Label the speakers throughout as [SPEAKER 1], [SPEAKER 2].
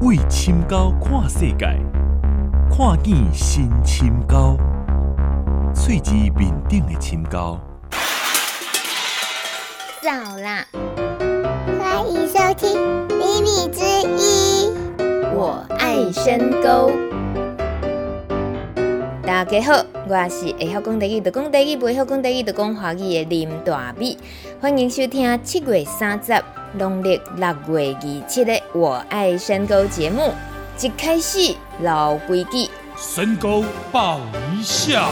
[SPEAKER 1] 为深沟看世界，看见新深沟，喙子面顶的深沟。
[SPEAKER 2] 早啦，欢迎收听《秘密之一》，我爱深沟。大家好，我是会晓讲台语就讲台语，不会晓讲台语就讲华语的林大美，欢迎收听七月三十。农历六月二七的我爱山沟节目，一开始老规矩，
[SPEAKER 3] 深沟报一下。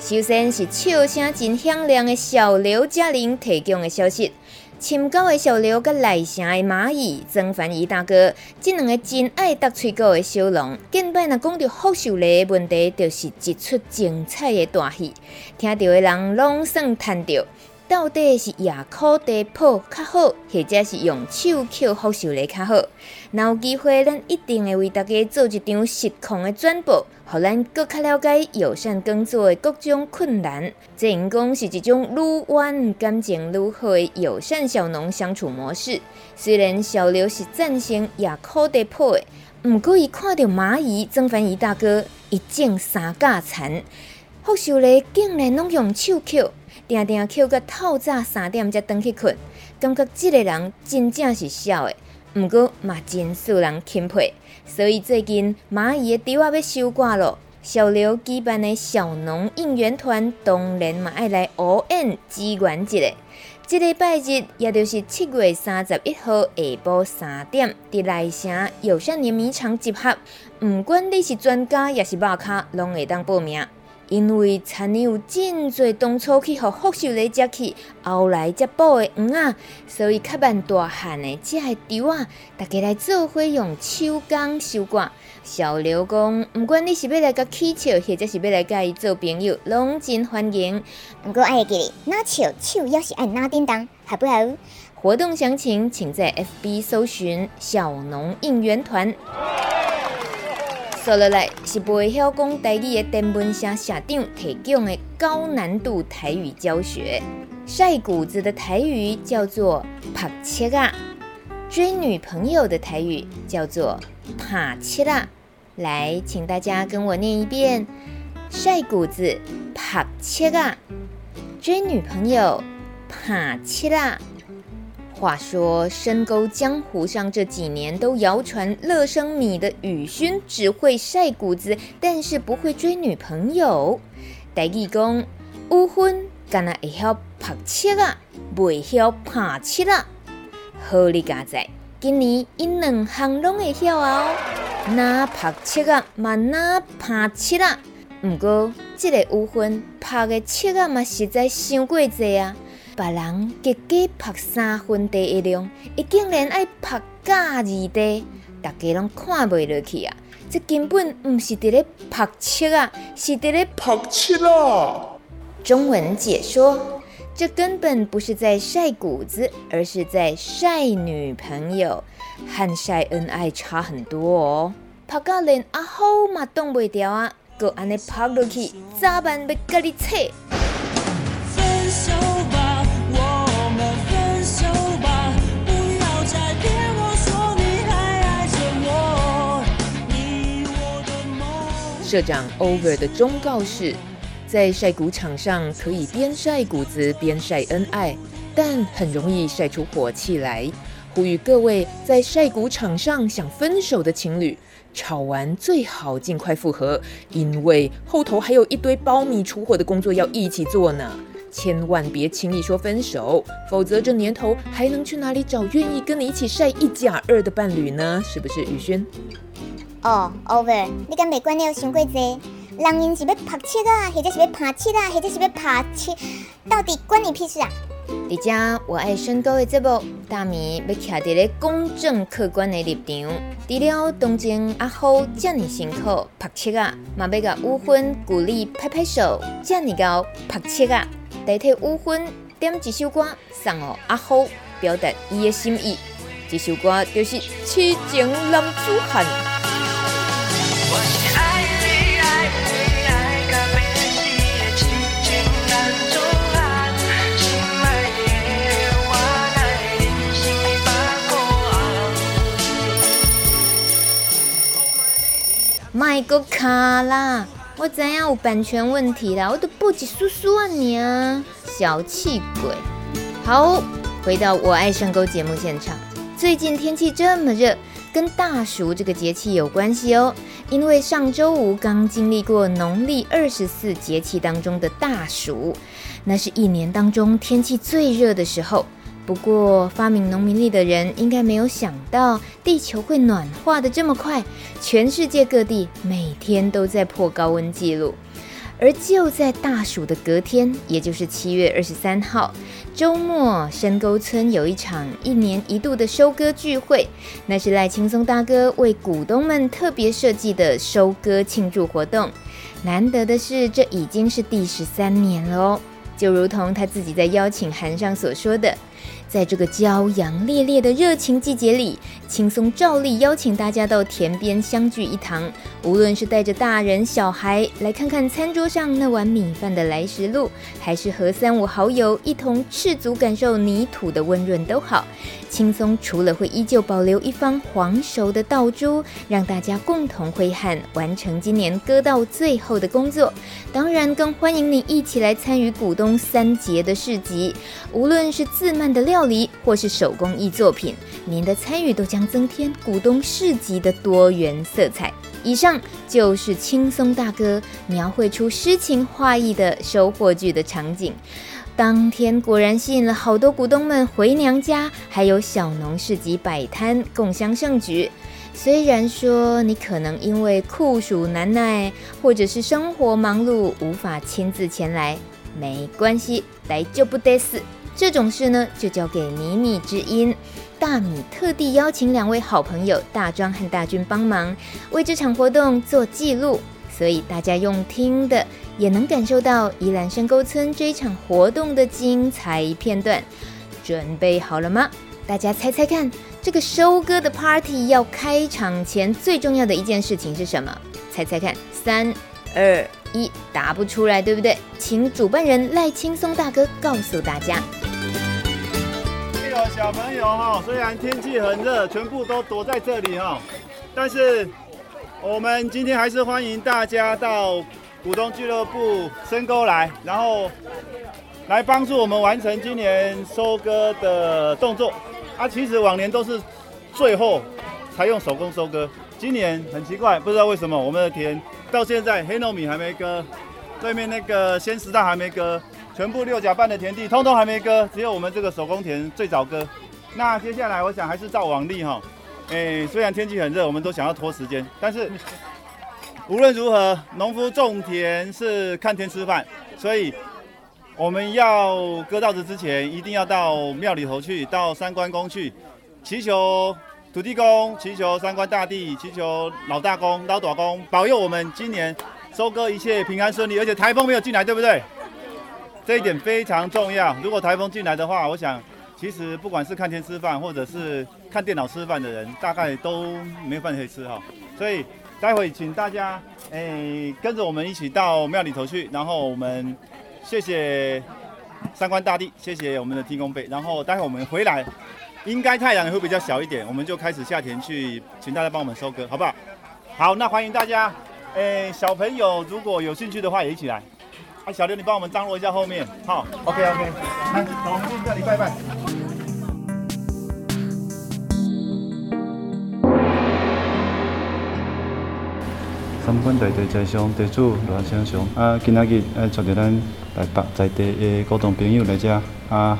[SPEAKER 2] 首先是笑声真响亮的小刘嘉玲提供的消息：深沟的小刘跟赖城的蚂蚁曾凡仪大哥，这两个真爱搭嘴角的小龙，见摆若讲到福寿螺的问题，就是一出精彩的大戏，听到的人拢算赚到。到底是亚科地铺较好，或者是用手抾福寿螺较好？若有机会，咱一定会为大家做一场实况的转播，让咱更加了解友善耕作的各种困难。这应该是一种愈玩感情愈好的友善小农相处模式。虽然小刘是赞成亚科地铺的，不过伊看到蚂蚁曾凡仪大哥一整三架残，福寿螺竟然拢用手抾。定定抾到透早三点才转去困，感觉这个人真正是痟的，不过嘛真受人钦佩。所以最近蚂蚁的稻仔要收割了，小刘举办的小农应援团当然嘛爱来応援支援一下。这个礼拜日也就是七月三十一号下晡三点，在赖城友善碾米厂集合。不管你是专家也是肉卡，拢会当报名。因为田里有真济当初去互福寿螺食去，后来才补的黄啊，所以较慢大汉的这些稻啊，大家来做伙用手工收割。小刘讲，不管你是要来甲乞笑，或者是要来甲伊做朋友，拢真欢迎。不过爱记得，拿笑手要是爱拿叮当，好不好？活动详情请在 FB 搜寻小农应援团。接下来是不会晓讲台语的电文社社长提供的高难度台语教学。晒谷子的台语叫做“拍切啊”，追女朋友的台语叫做“拍切啊”。来，请大家跟我念一遍：晒谷子，拍切啊；追女朋友，拍切啊。话说深沟江湖上这几年都谣传乐生米的雨勋只会晒谷子，但是不会追女朋友。台语讲禹勋敢若会晓拍切啊，袂晓拍切啊。好哩家在，今年因两项拢会晓哦。那拍切啊，嘛那拍切啊。不过这个乌昏拍的切啊嘛，实在伤过济啊。别人加加拍三分地一量，伊竟然爱拍假二地，大家拢看袂落去啊！这根本毋是伫咧拍七啊，是伫咧拍七啊！中文解说：这根本不是在晒谷子，而是在晒女朋友，和晒恩爱差很多哦。拍到连阿虎嘛挡袂掉啊，搁安尼拍落去，早晚要甲你扯。社长 Over 的忠告是，在晒谷场上可以边晒谷子边晒恩爱，但很容易晒出火气来。呼吁各位在晒谷场上想分手的情侣，吵完最好尽快复合，因为后头还有一堆苞米出火的工作要一起做呢。千万别轻易说分手，否则这年头还能去哪里找愿意跟你一起晒一甲二的伴侣呢？是不是宇轩？
[SPEAKER 4] 哦、Over，你敢袂管了伤过济？人因是要拍七啊，或者是要拍七啊，或者是要拍七，到底关你屁事啊？
[SPEAKER 2] 在这我爱身高的节目，大米要徛在咧公正客观的立场。除了当前阿虎这么辛苦拍七啊，嘛要甲禹勋鼓励拍拍手，这么高拍七啊，代替禹勋点一首歌送予阿虎，表达伊的心意。这首歌就是《痴情男子汉》。卖个卡啦！我怎样有版权问题啦，我都不止叔叔啊你啊，小气鬼！好，回到我爱上钩节目现场，最近天气这么热，跟大暑这个节气有关系哦。因为上周五刚经历过农历二十四节气当中的大暑，那是一年当中天气最热的时候。不过发明农民历的人应该没有想到地球会暖化的这么快，全世界各地每天都在破高温纪录。而就在大暑的隔天，也就是七月二十三号周末，深沟村有一场一年一度的收割聚会，那是赖青松大哥为股东们特别设计的收割庆祝活动。难得的是，这已经是第十三年了哦，就如同他自己在邀请函上所说的。在这个骄阳烈烈的热情季节里，青松照例邀请大家到田边相聚一堂。无论是带着大人小孩来看看餐桌上那碗米饭的来时路，还是和三五好友一同赤足感受泥土的温润都好。青松除了会依旧保留一方黄熟的稻株，让大家共同挥汗完成今年割稻最后的工作，当然更欢迎你一起来参与股东三节的市集。无论是自慢的料理，或是手工艺作品，您的参与都将增添股东市集的多元色彩。以上就是轻松大哥描绘出诗情画意的收获剧的场景。当天果然吸引了好多股东们回娘家，还有小农市集摆摊，共襄盛举。虽然说你可能因为酷暑难耐，或者是生活忙碌，无法亲自前来，没关系，来就不得死。这种事呢，就交给米米之音。大米特地邀请两位好朋友大庄和大军帮忙，为这场活动做记录，所以大家用听的也能感受到宜兰深沟村这一场活动的精彩片段。准备好了吗？大家猜猜看，这个收割的 party 要开场前最重要的一件事情是什么？猜猜看，三二一，答不出来，对不对？请主办人赖青松大哥告诉大家。
[SPEAKER 5] 小朋友哈，虽然天气很热，全部都躲在这里哈，但是我们今天还是欢迎大家到股东俱乐部深沟来，然后来帮助我们完成今年收割的动作。啊，其实往年都是最后才用手工收割，今年很奇怪，不知道为什么我们的田到现在黑糯米还没割，对面那个鲜食蛋还没割。全部六甲半的田地通通还没割，只有我们这个手工田最早割。那接下来我想还是照往例哈，诶，虽然天气很热，我们都想要拖时间，但是 无论如何，农夫种田是看天吃饭，所以我们要割稻子之前，一定要到庙里头去，到三关公去，祈求土地公，祈求三官大帝，祈求老大公、老大公保佑我们今年收割一切平安顺利，而且台风没有进来，对不对？这一点非常重要。如果台风进来的话，我想，其实不管是看天吃饭，或者是看电脑吃饭的人，大概都没饭可以吃哈。所以待会请大家诶跟着我们一起到庙里头去，然后我们谢谢三官大帝，谢谢我们的天公伯，然后待会我们回来，应该太阳也会比较小一点，我们就开始下田去，请大家帮我们收割，好不好？好，那欢迎大家，诶小朋友如果有兴趣的话，也一起来。小刘，你帮我们张罗一下后面，好，OK OK，来，走，我们进这里拜拜。
[SPEAKER 6] 三官大地在上，地主罗先生啊，今仔日呃带着咱台北在地的股东朋友来遮啊，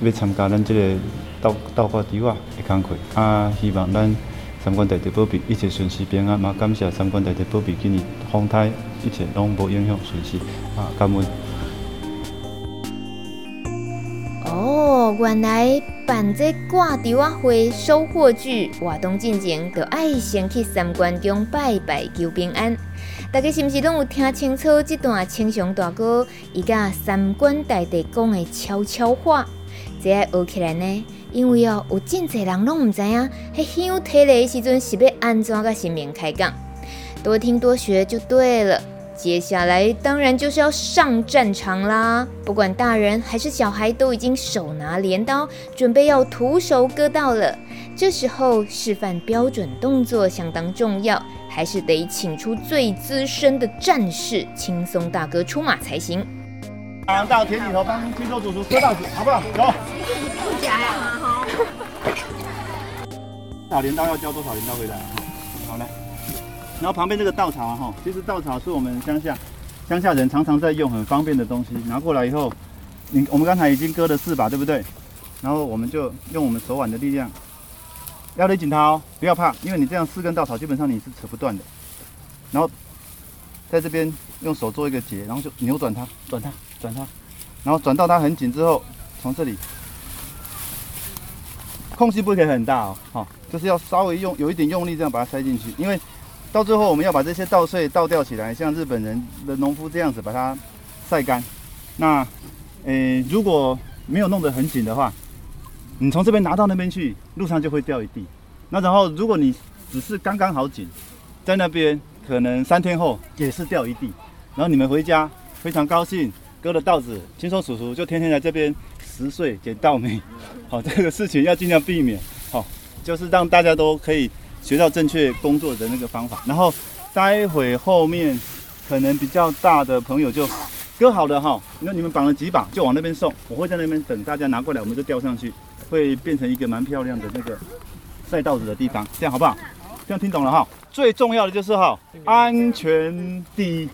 [SPEAKER 6] 要参加咱这个稻稻挂稻啊的工课啊，希望咱。三官大帝保庇，一切顺时平安嘛！感谢三官大帝保庇，今年风台一切拢无影响顺时啊！感恩。
[SPEAKER 2] 哦，原来办这挂稻仔会收获剧活动进前，就爱先去三官宫拜拜求平安。大家是不是拢有听清楚这段青雄大哥伊甲三官大帝讲的悄悄话？这样学起来呢？因为哦，有真侪人拢唔知影，迄香提来的时阵是要安怎个神明开讲，多听多学就对了。接下来当然就是要上战场啦，不管大人还是小孩，都已经手拿镰刀，准备要徒手割稻了。这时候示范标准动作相当重要，还是得请出最资深的战士轻松大哥出马才行。
[SPEAKER 5] 到田里头帮青松叔叔割稻子，好不好？走不加呀。打镰刀要交多少镰刀回来？好嘞。然后旁边这个稻草啊，哈，其实稻草是我们乡下乡下人常常在用，很方便的东西。拿过来以后，你我们刚才已经割了四把，对不对？然后我们就用我们手腕的力量，要勒紧它哦，不要怕，因为你这样四根稻草基本上你是扯不断的。然后在这边用手做一个结，然后就扭转它，转它，转它，然后转到它很紧之后，从这里，空隙不可以很大哦，好，就是要稍微用有一点用力这样把它塞进去，因为。到最后，我们要把这些稻穗倒吊起来，像日本人的农夫这样子把它晒干。那，诶，如果没有弄得很紧的话，你从这边拿到那边去，路上就会掉一地。那然后，如果你只是刚刚好紧，在那边可能三天后也是掉一地。然后你们回家非常高兴，割了稻子，轻松叔叔就天天来这边拾穗捡稻米。好，这个事情要尽量避免。好，就是让大家都可以。学到正确工作的那个方法，然后待会后面可能比较大的朋友就割好了哈，那你们绑了几把就往那边送，我会在那边等大家拿过来，我们就吊上去，会变成一个蛮漂亮的那个晒稻子的地方，这样好不好？这样听懂了哈？最重要的就是哈，安全第一，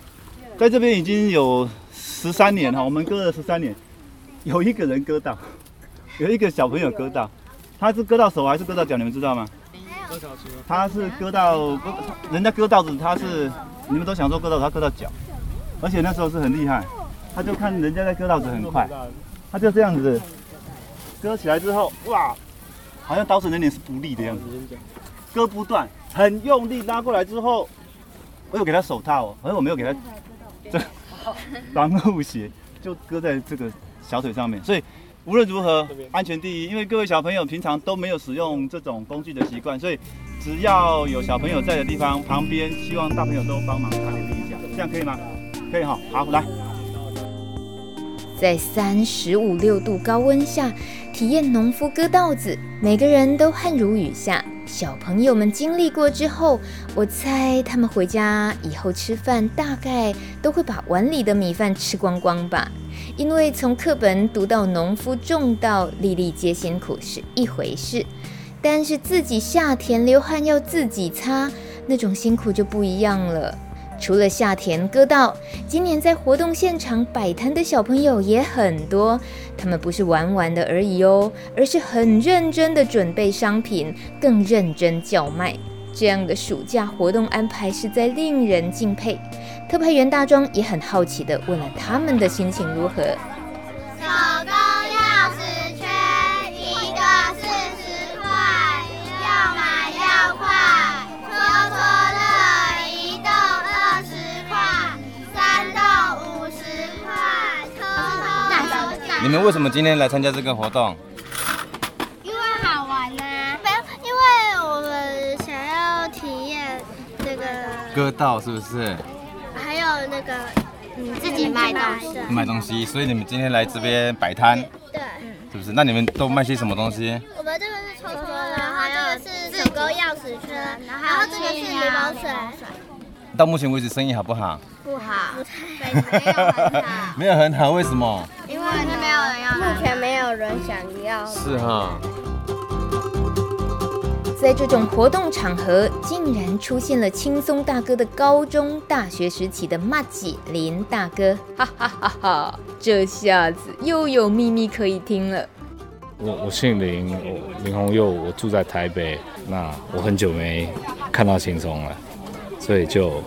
[SPEAKER 5] 在这边已经有十三年哈，我们割了十三年，有一个人割到，有一个小朋友割到，他是割到手还是割到脚？你们知道吗？他是割到，人家割稻子，他是你们都想说割稻子，他割到脚，而且那时候是很厉害，他就看人家在割稻子很快，他就这样子割起来之后，哇，好像刀子有点是不利的样子，割不断，很用力拉过来之后，我有给他手套哦，而我没有给他这防护鞋，就搁在这个小腿上面，所以。无论如何，安全第一。因为各位小朋友平常都没有使用这种工具的习惯，所以只要有小朋友在的地方，旁边希望大朋友都帮忙他练一下，这样可以吗？可以哈，好，来。
[SPEAKER 2] 在三十五六度高温下体验农夫割稻子，每个人都汗如雨下。小朋友们经历过之后，我猜他们回家以后吃饭，大概都会把碗里的米饭吃光光吧。因为从课本读到农夫种稻，粒粒皆辛苦是一回事，但是自己下田流汗要自己擦，那种辛苦就不一样了。除了下田割稻，今年在活动现场摆摊的小朋友也很多，他们不是玩玩的而已哦，而是很认真的准备商品，更认真叫卖。这样的暑假活动安排实在令人敬佩。特派员大庄也很好奇地问了他们的心情如何。
[SPEAKER 7] 你们为什么今天来参加这个活动？
[SPEAKER 8] 因为好玩呢、啊。没有，因为我们想要体验这个
[SPEAKER 7] 割稻，是不是？
[SPEAKER 8] 还有那个，你，自己卖东西，
[SPEAKER 7] 卖东西，所以你们今天来这边摆摊，
[SPEAKER 8] 对，
[SPEAKER 7] 是不是？那你们都卖些什么东西？
[SPEAKER 8] 我们这个是抽抽，然后这个是手工钥匙圈，然后这个是柠檬水。
[SPEAKER 7] 到目前为止生意好不好？
[SPEAKER 8] 不好，没有很好。
[SPEAKER 7] 没有很好，为什么？
[SPEAKER 8] 因为没有人想要。
[SPEAKER 7] 是哈。
[SPEAKER 2] 在这种活动场合，竟然出现了轻松大哥的高中、大学时期的麻吉林大哥，哈哈哈哈！这下子又有秘密可以听了。
[SPEAKER 9] 我我姓林，我林宏佑，我住在台北。那我很久没看到轻松了，所以就，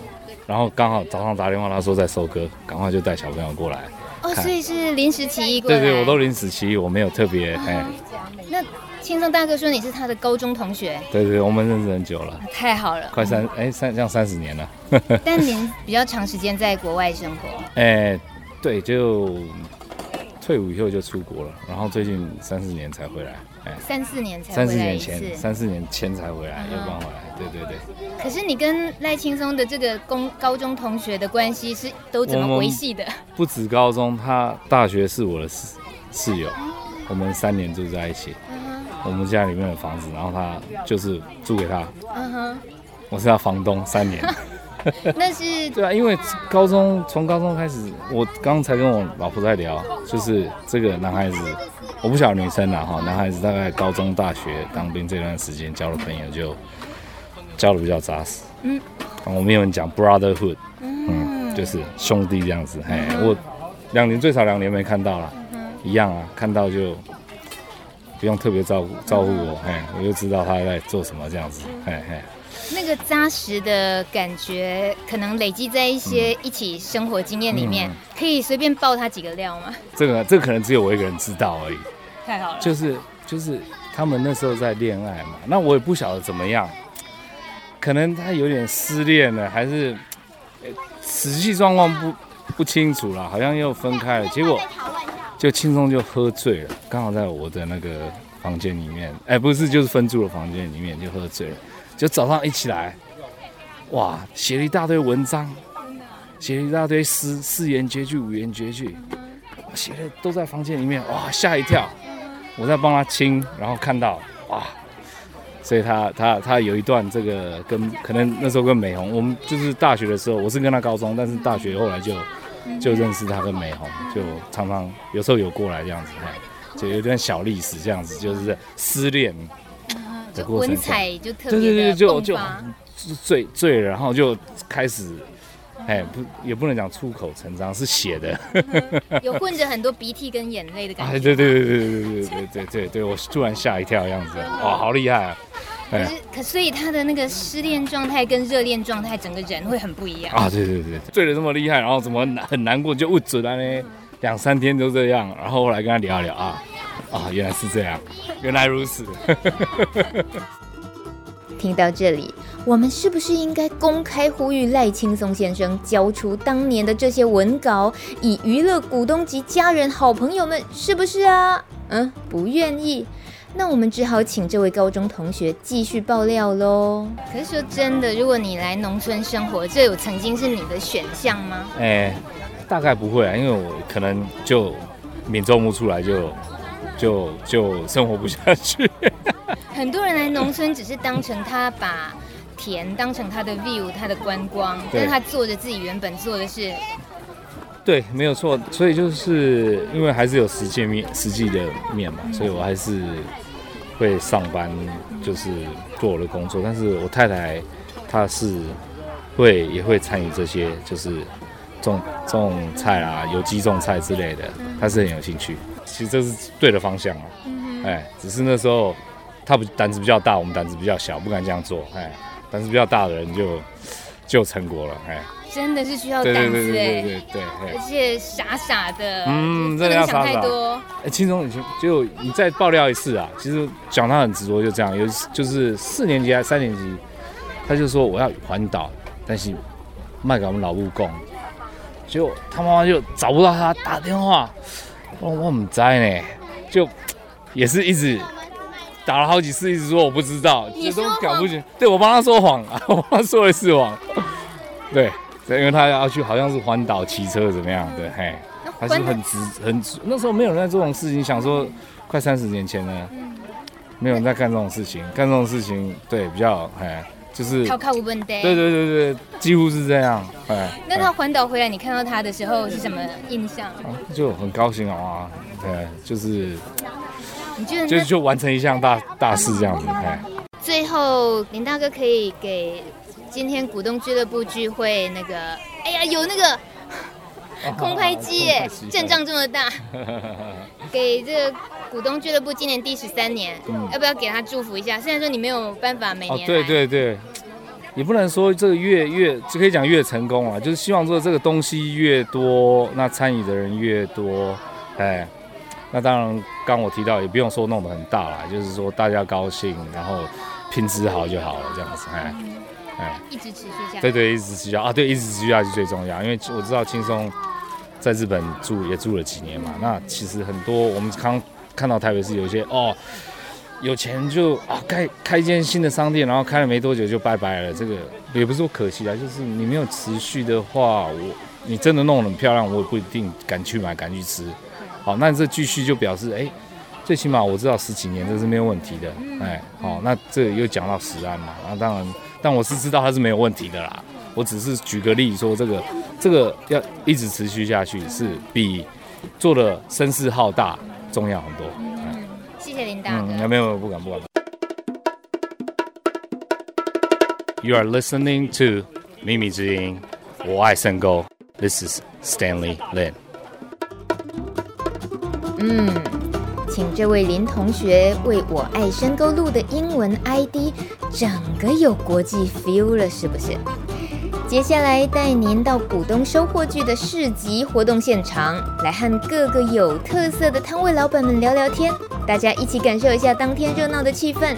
[SPEAKER 9] 然后刚好早上打电话，他说在收割，赶快就带小朋友过来。
[SPEAKER 2] 哦，所以是临时起意过来。
[SPEAKER 9] 对对，我都临时起意，我没有特别哎。
[SPEAKER 2] 那。轻松大哥说你是他的高中同学，
[SPEAKER 9] 对对，我们认识很久了，
[SPEAKER 2] 太好了，
[SPEAKER 9] 快三哎、嗯、三这样三十年了，
[SPEAKER 2] 但您比较长时间在国外生活，
[SPEAKER 9] 哎，对，就退伍以后就出国了，然后最近三四年才回来，哎，
[SPEAKER 2] 三四年才
[SPEAKER 9] 三四年前三四年前才回来，又搬回来，对对对。
[SPEAKER 2] 可是你跟赖青松的这个公高中同学的关系是都怎么维系的？
[SPEAKER 9] 不止高中，他大学是我的室室友，我们三年住在一起。我们家里面的房子，然后他就是租给他。嗯哼。我是他房东三年。
[SPEAKER 10] 那是
[SPEAKER 9] 对啊，因为高中从高中开始，我刚才跟我老婆在聊，就是这个男孩子，我不晓得女生啦哈，男孩子大概高中、大学当兵这段时间交的朋友就交的比较扎实。嗯，我们有人讲 brotherhood，嗯，就是兄弟这样子。嘿，我两年最少两年没看到了，一样啊，看到就不用特别照顾照顾我，嘿，我就知道他在做什么这样子，嘿嘿。
[SPEAKER 10] 那个扎实的感觉，可能累积在一些一起生活经验里面，嗯、可以随便爆他几个料吗？
[SPEAKER 9] 这个，这个可能只有我一个人知道而已。
[SPEAKER 10] 太好了。
[SPEAKER 9] 就是就是他们那时候在恋爱嘛，那我也不晓得怎么样，可能他有点失恋了，还是实际状况不不清楚了，好像又分开了。结果就轻松就喝醉了，刚好在我的那个房间里面，哎，不是，就是分住的房间里面就喝醉了。就早上一起来，哇，写了一大堆文章，写了一大堆诗，四言绝句、五言绝句，写的都在房间里面，哇，吓一跳。我在帮他清，然后看到，哇，所以他他他有一段这个跟可能那时候跟美红，我们就是大学的时候，我是跟他高中，但是大学后来就就认识他跟美红，就常常有时候有过来这样子，就有点小历史这样子，就是失恋。
[SPEAKER 10] 文采就特别
[SPEAKER 9] 对对对，就就醉醉了，然后就开始，哎，不也不能讲出口成章，是写的，
[SPEAKER 10] 有混着很多鼻涕跟眼泪的感觉。
[SPEAKER 9] 哎，对对对对对对对对对对，我突然吓一跳，样子，哇，好厉害啊！
[SPEAKER 10] 可是可所以他的那个失恋状态跟热恋状态，整个人会很不一样
[SPEAKER 9] 啊！对对对，醉得这么厉害，然后怎么很难过就误准了呢？两三天都这样，然后后来跟他聊一聊啊。啊，原来是这样，原来如此。
[SPEAKER 10] 听到这里，我们是不是应该公开呼吁赖青松先生交出当年的这些文稿，以娱乐股东及家人、好朋友们？是不是啊？嗯，不愿意，那我们只好请这位高中同学继续爆料喽。可是说真的，如果你来农村生活，这有曾经是你的选项吗？
[SPEAKER 9] 哎、欸，大概不会啊，因为我可能就免周末出来就。就就生活不下去。
[SPEAKER 10] 很多人来农村只是当成他把田当成他的 view，他的观光，但是他做着自己原本做的事。
[SPEAKER 9] 对，没有错。所以就是因为还是有实际面、实际的面嘛，所以我还是会上班，就是做我的工作。但是我太太她是会也会参与这些，就是种种菜啊，有机种菜之类的，她是很有兴趣。其实这是对的方向啊，哎，只是那时候他不胆子比较大，我们胆子比较小，不敢这样做，哎，胆子比较大的人就就成果了，哎，
[SPEAKER 10] 真的是需要胆子，对对对对对对，而且傻傻的，嗯，真的要想太多。
[SPEAKER 9] 哎，轻松，你就你再爆料一次啊，其实讲他很执着，就这样，有就是四年级还是三年级，他就说我要环岛，但是卖给我们老务工，结果他妈妈就找不到他，打电话。我我不知呢，就也是一直打了好几次，一直说我不知道，这都搞不清。对，我帮他说谎啊，我帮他说的是谎。对，对，因为他要去，好像是环岛骑车怎么样？对，嘿，还是很直很直。那时候没有人在做这种事情，想说快三十年前了，没有人在干这种事情，干这种事情，对，比较嘿。就是
[SPEAKER 10] 逃靠无本的，对
[SPEAKER 9] 对对对，几乎是这样。哎，
[SPEAKER 10] 那他环岛回来，你看到他的时候是什么印象？
[SPEAKER 9] 就很高兴啊，对，就是，你觉得就就完成一项大大事这样子。哎，
[SPEAKER 10] 最后林大哥可以给今天股东俱乐部聚会那个，哎呀，有那个。空拍机耶，阵仗这么大，给这个股东俱乐部今年第十三年，嗯，要不要给他祝福一下？虽然说你没有办法每年，哦，对
[SPEAKER 9] 对对，也不能说这个越越就可以讲越成功啊，就是希望说这个东西越多，那参与的人越多，哎，那当然刚我提到也不用说弄得很大啦，就是说大家高兴，然后品质好就好了，这样子，哎。
[SPEAKER 10] 哎，一直持续下去。
[SPEAKER 9] 对对，一直持续啊，对，一直持续下去最重要。因为我知道轻松在日本住也住了几年嘛。那其实很多我们刚看到台北市有些哦，有钱就啊开开一间新的商店，然后开了没多久就拜拜了。这个也不是说可惜啊，就是你没有持续的话，我你真的弄得很漂亮，我也不一定敢去买，敢去吃。好，那这继续就表示哎。最起码我知道十几年这是没有问题的，哎，好，那这又讲到食安嘛，那当然，当但我是知道它是没有问题的啦。我只是举个例说，这个这个要一直持续下去，是比做的声势浩大重要很多。
[SPEAKER 10] 嗯，谢谢林大哥。
[SPEAKER 9] 嗯，没有没有，不敢不敢。You are listening to 秘密之音，我爱深沟。This is Stanley Lin。
[SPEAKER 10] 嗯，请这位林同学为我爱深沟录的英文 ID，整个有国际 feel 了，是不是？接下来带您到股东收获季的市集活动现场，来和各个有特色的摊位老板们聊聊天，大家一起感受一下当天热闹的气氛。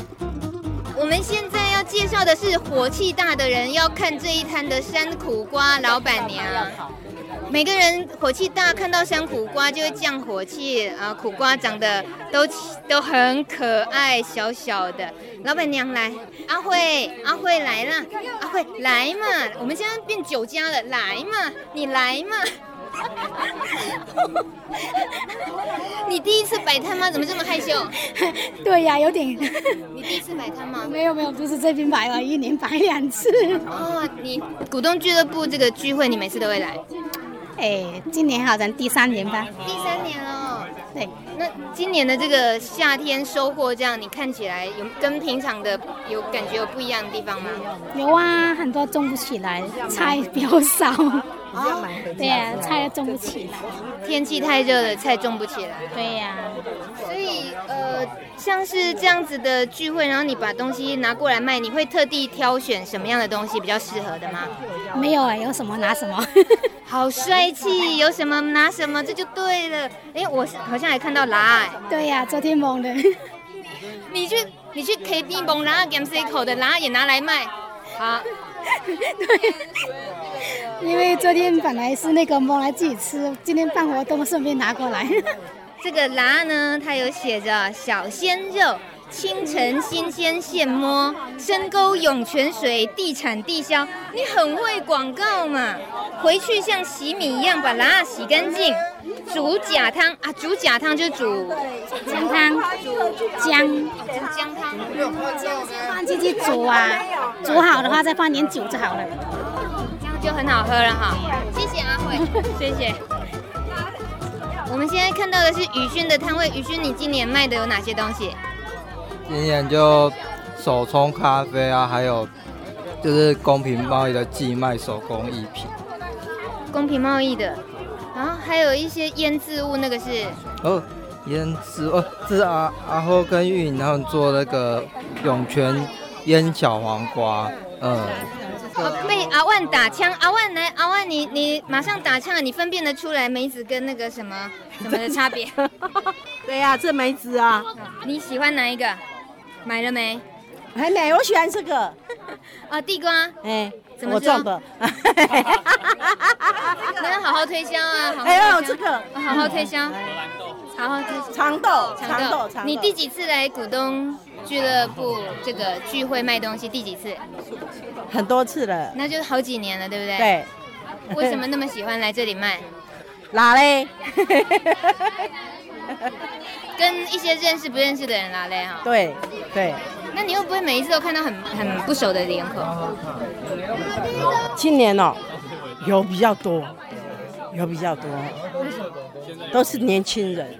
[SPEAKER 10] 我们现在要介绍的是火气大的人要看这一摊的山苦瓜老板娘。每个人火气大，看到山苦瓜就会降火气啊！苦瓜长得都都很可爱，小小的。老板娘来，阿慧，阿慧来了，阿慧来嘛！我们现在变酒家了，来嘛，你来嘛！你第一次摆摊吗？怎么这么害羞？
[SPEAKER 11] 对呀、啊，有点。
[SPEAKER 10] 你第一次摆摊吗？
[SPEAKER 11] 没有没有，就是这边摆了，一年摆两次。
[SPEAKER 10] 哦，你股东俱乐部这个聚会，你每次都会来？
[SPEAKER 11] 哎，今年好像第三年吧。
[SPEAKER 10] 第三年了。
[SPEAKER 11] 对。
[SPEAKER 10] 那今年的这个夏天收获，这样你看起来有跟平常的有感觉有不一样的地方吗？
[SPEAKER 11] 有啊，很多种不起来，菜比较少。哦。对呀、啊，菜种不起来。
[SPEAKER 10] 天气太热了，菜种不起来。
[SPEAKER 11] 对呀、啊。
[SPEAKER 10] 所以呃，像是这样子的聚会，然后你把东西拿过来卖，你会特地挑选什么样的东西比较适合的吗？
[SPEAKER 11] 没有啊，有什么拿什么。
[SPEAKER 10] 好帅气，有什么拿什么，这就对了。哎，我好像还看到辣。
[SPEAKER 11] 对呀、啊，昨天蒙的。
[SPEAKER 10] 你去你去 K B 蒙辣，Game C 口的辣也拿来卖。好。
[SPEAKER 11] 对。因为昨天本来是那个猫来自己吃，今天办活动顺便拿过来。
[SPEAKER 10] 这个辣呢，它有写着小鲜肉。清晨新鲜现摸，深沟涌泉水，地产地销。你很会广告嘛？回去像洗米一样把辣洗干净，煮假汤啊！煮假汤就煮
[SPEAKER 11] 姜汤，煮姜，
[SPEAKER 10] 煮姜汤，
[SPEAKER 11] 放进去煮啊！煮好的话再放点酒就好了，
[SPEAKER 10] 就很好喝了哈。谢谢阿慧，谢谢。我们现在看到的是宇轩的摊位，宇勋，你今年卖的有哪些东西？
[SPEAKER 12] 今年就手冲咖啡啊，还有就是公平贸易的寄卖手工艺品。
[SPEAKER 10] 公平贸易的，然后还有一些腌制物，那个是
[SPEAKER 12] 哦，腌制哦，这是阿阿后跟玉颖他们做那个涌泉腌小黄瓜，嗯。
[SPEAKER 10] 被阿万打枪，阿万来，阿万你你马上打枪，你分辨得出来梅子跟那个什么 什么的差别？
[SPEAKER 13] 对呀、啊，这梅子啊，
[SPEAKER 10] 你喜欢哪一个？买了没？
[SPEAKER 13] 还没，我喜欢这个。
[SPEAKER 10] 啊，地瓜。
[SPEAKER 13] 哎，
[SPEAKER 10] 怎么
[SPEAKER 13] 我种的。
[SPEAKER 10] 那要好好推销啊！好好
[SPEAKER 13] 哎呦，这个，
[SPEAKER 10] 好好推销。好好推销。
[SPEAKER 13] 长豆，长豆，长豆。
[SPEAKER 10] 你第几次来股东俱乐部这个聚会卖东西？第几次？
[SPEAKER 13] 很多次了。
[SPEAKER 10] 那就是好几年了，对不对？
[SPEAKER 13] 对。
[SPEAKER 10] 为什么那么喜欢来这里卖？
[SPEAKER 13] 哪嘞？
[SPEAKER 10] 跟一些认识不认识的人拉嘞哈。
[SPEAKER 13] 对对。
[SPEAKER 10] 那你又不会每一次都看到很很不熟的脸孔？
[SPEAKER 13] 今年哦，有比较多，有比较多，都是年轻人。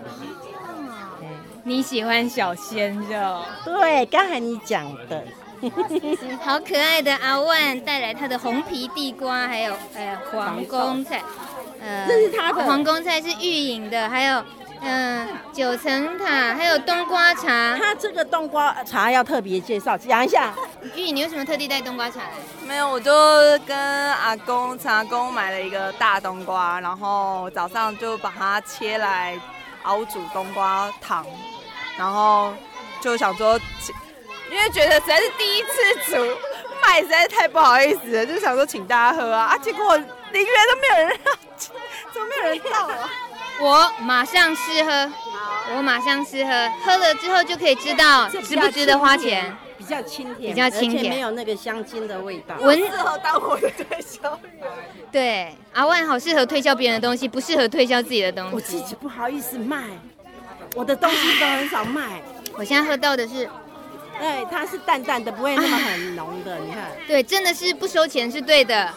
[SPEAKER 10] 你喜欢小鲜肉？
[SPEAKER 13] 对，刚才你讲的。
[SPEAKER 10] 好可爱的阿万带来他的红皮地瓜，还有呃皇宫菜，呃，
[SPEAKER 13] 这是他的
[SPEAKER 10] 皇宫菜是玉隐的，还有。嗯，九层塔还有冬瓜茶。
[SPEAKER 13] 他这个冬瓜茶要特别介绍，讲一下。
[SPEAKER 10] 玉，你为什么特地带冬瓜茶来？
[SPEAKER 14] 没有，我就跟阿公、陈阿公买了一个大冬瓜，然后早上就把它切来熬煮冬瓜汤，然后就想说，因为觉得实在是第一次煮，卖实在是太不好意思了，就想说请大家喝啊，啊结果里面都没有人，怎么没有人到啊？
[SPEAKER 10] 我马上试喝，我马上试喝，喝了之后就可以知道值不值得花钱。
[SPEAKER 13] 比较清甜，
[SPEAKER 10] 比较清甜，
[SPEAKER 13] 没有那个香精的味道。
[SPEAKER 14] 我适合当我的推销员。
[SPEAKER 10] 对，阿万好适合推销别人的东西，不适合推销自己的东西。
[SPEAKER 13] 我自己不好意思卖，我的东西都很少卖。
[SPEAKER 10] 我现在喝到的是
[SPEAKER 13] 对，它是淡淡的，不会那么很浓的。你看，
[SPEAKER 10] 对，真的是不收钱是对的，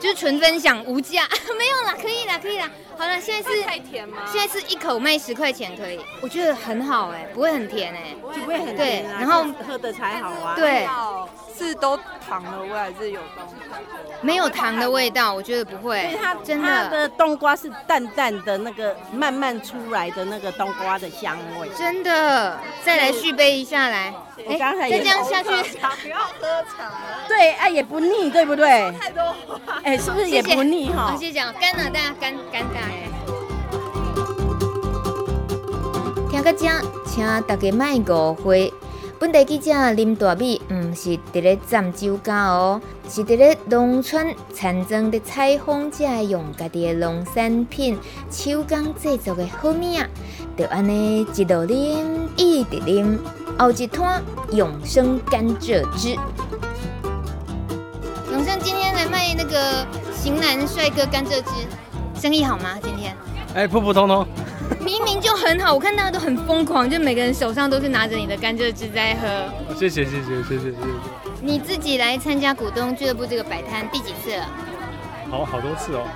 [SPEAKER 10] 就是纯分享无价，没有啦，可以啦，可以啦。好了，现在是
[SPEAKER 14] 太甜吗？
[SPEAKER 10] 现在是一口卖十块钱可以，我觉得很好哎、欸，不会很甜哎、欸，
[SPEAKER 13] 就不会很
[SPEAKER 10] 对
[SPEAKER 13] 甜、啊，
[SPEAKER 10] 然后
[SPEAKER 13] 喝的才好啊。
[SPEAKER 10] 对，
[SPEAKER 14] 是都糖的味还是有东西？
[SPEAKER 10] 没有糖的味道，我觉得不
[SPEAKER 13] 会。它
[SPEAKER 10] 真
[SPEAKER 13] 它的冬瓜是淡淡的那个慢慢出来的那个冬瓜的香味。
[SPEAKER 10] 真的，再来续杯一下来。
[SPEAKER 13] 我刚才
[SPEAKER 10] 再这样下去，
[SPEAKER 14] 不要喝茶。
[SPEAKER 13] 对，哎、啊，也不腻，对不对？
[SPEAKER 14] 太多
[SPEAKER 13] 哎、是不是也不腻哈？
[SPEAKER 10] 好，谢谢。干了，大家干干大家。听到这，请大家卖误会。本地记者林大美，唔是伫咧站酒家哦，是伫咧农村田庄的采访者用家己的农产品手工制作的好物啊，就安尼一路啉一直啉，后一摊永生甘蔗汁。永生今天来卖那个型男帅哥甘蔗汁，生意好吗？今天？
[SPEAKER 15] 哎，普普通通。
[SPEAKER 10] 明明就很好，我看大家都很疯狂，就每个人手上都是拿着你的甘蔗汁在喝。
[SPEAKER 15] 谢谢谢谢谢谢谢谢。
[SPEAKER 10] 你自己来参加股东俱乐部这个摆摊第几次了？
[SPEAKER 15] 好好多次哦。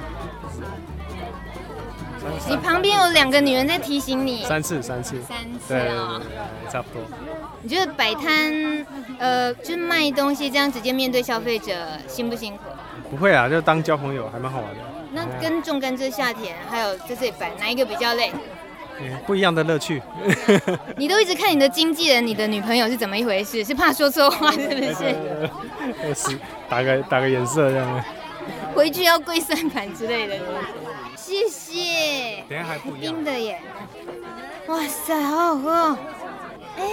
[SPEAKER 10] 你旁边有两个女人在提醒你。
[SPEAKER 15] 三次三次。
[SPEAKER 10] 三次
[SPEAKER 15] 对，
[SPEAKER 10] 哦。
[SPEAKER 15] 差不多。
[SPEAKER 10] 你觉得摆摊，呃，就是卖东西这样直接面对消费者，辛不辛苦？
[SPEAKER 15] 不会啊，就当交朋友，还蛮好玩的。
[SPEAKER 10] 那跟种甘蔗夏天，还有在这里摆，哪一个比较累？
[SPEAKER 15] 嗯，不一样的乐趣。
[SPEAKER 10] 你都一直看你的经纪人，你的女朋友是怎么一回事？是怕说错话是不是？
[SPEAKER 15] 是打个打个眼色这样。
[SPEAKER 10] 回去要跪算盘之类的。谢谢。
[SPEAKER 15] 等下还不一样。
[SPEAKER 10] 冰的耶。哇塞，好好喝哦。哎，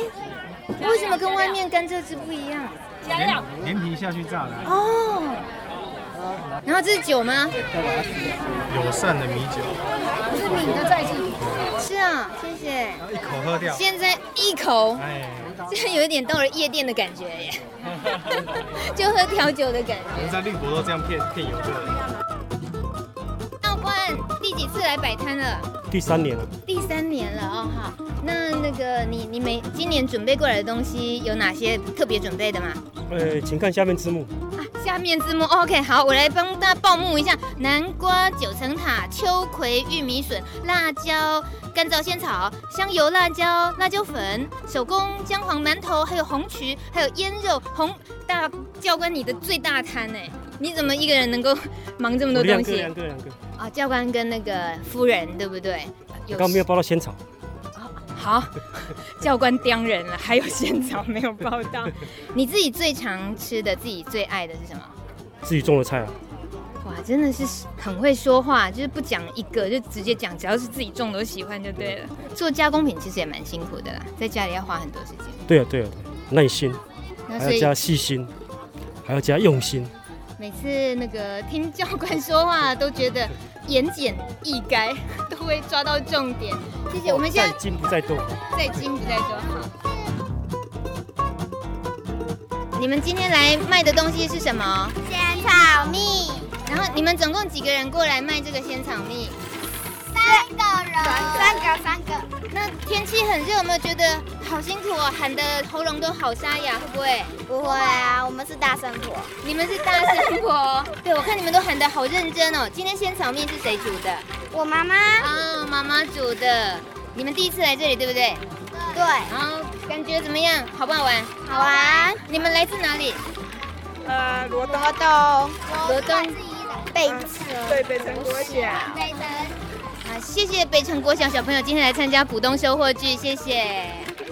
[SPEAKER 10] 为什么跟外面甘蔗汁不一样？
[SPEAKER 15] 加料。连皮下去炸的。
[SPEAKER 10] 哦。然后这是酒吗？
[SPEAKER 15] 友善的米酒。
[SPEAKER 10] 是你的在地。是啊，谢谢。
[SPEAKER 15] 一口喝掉。
[SPEAKER 10] 现在一口，
[SPEAKER 15] 哎，
[SPEAKER 10] 这有一点到了夜店的感觉耶，就喝调酒的感觉。
[SPEAKER 15] 我们在绿博都这样骗骗游客。
[SPEAKER 10] 几次来摆摊了？
[SPEAKER 16] 第三年了。
[SPEAKER 10] 第三年了哦，好。那那个你你每今年准备过来的东西有哪些特别准备的吗？
[SPEAKER 16] 呃，请看下面字幕。
[SPEAKER 10] 啊，下面字幕，OK，好，我来帮大家报幕一下：南瓜、九层塔、秋葵、玉米笋、辣椒、干燥仙草、香油辣椒、辣椒粉、手工姜黄馒头，还有红曲，还有腌肉。红大教官，你的最大摊呢？你怎么一个人能够忙这么多东西？
[SPEAKER 16] 两个，两个，两个。
[SPEAKER 10] 啊，教官跟那个夫人对不对？
[SPEAKER 16] 刚刚没有报到仙草。
[SPEAKER 10] 好，教官刁人了，还有仙草没有报到。你自己最常吃的、自己最爱的是什么？
[SPEAKER 16] 自己种的菜啊。
[SPEAKER 10] 哇，真的是很会说话，就是不讲一个就直接讲，只要是自己种都喜欢就对了。做加工品其实也蛮辛苦的啦，在家里要花很多时间。
[SPEAKER 16] 对啊，对啊，耐心，还要加细心，还要加用心。
[SPEAKER 10] 每次那个听教官说话都觉得言简意赅，都会抓到重点。谢谢，我们现在
[SPEAKER 16] 在精不在多，
[SPEAKER 10] 在精不在多。好，你们今天来卖的东西是什么？
[SPEAKER 8] 仙草蜜。
[SPEAKER 10] 然后你们总共几个人过来卖这个仙草蜜？
[SPEAKER 8] 三个人，三个三个。
[SPEAKER 10] 那天气很热，有没有觉得好辛苦哦？喊的喉咙都好沙哑，会不会？
[SPEAKER 8] 不会啊，我们是大声婆。
[SPEAKER 10] 你们是大声婆？对，我看你们都喊的好认真哦。今天仙草面是谁煮的？
[SPEAKER 8] 我妈妈。
[SPEAKER 10] 哦，妈妈煮的。你们第一次来这里，对不对？
[SPEAKER 8] 对。
[SPEAKER 10] 然后感觉怎么样？好不好玩？
[SPEAKER 8] 好玩。
[SPEAKER 10] 你们来自哪里？
[SPEAKER 14] 呃，罗东。
[SPEAKER 8] 罗东。
[SPEAKER 10] 罗东。
[SPEAKER 8] 北城。
[SPEAKER 14] 对，北城国小。
[SPEAKER 8] 北城。
[SPEAKER 10] 啊，谢谢北城国小小朋友今天来参加浦东收获季，谢谢。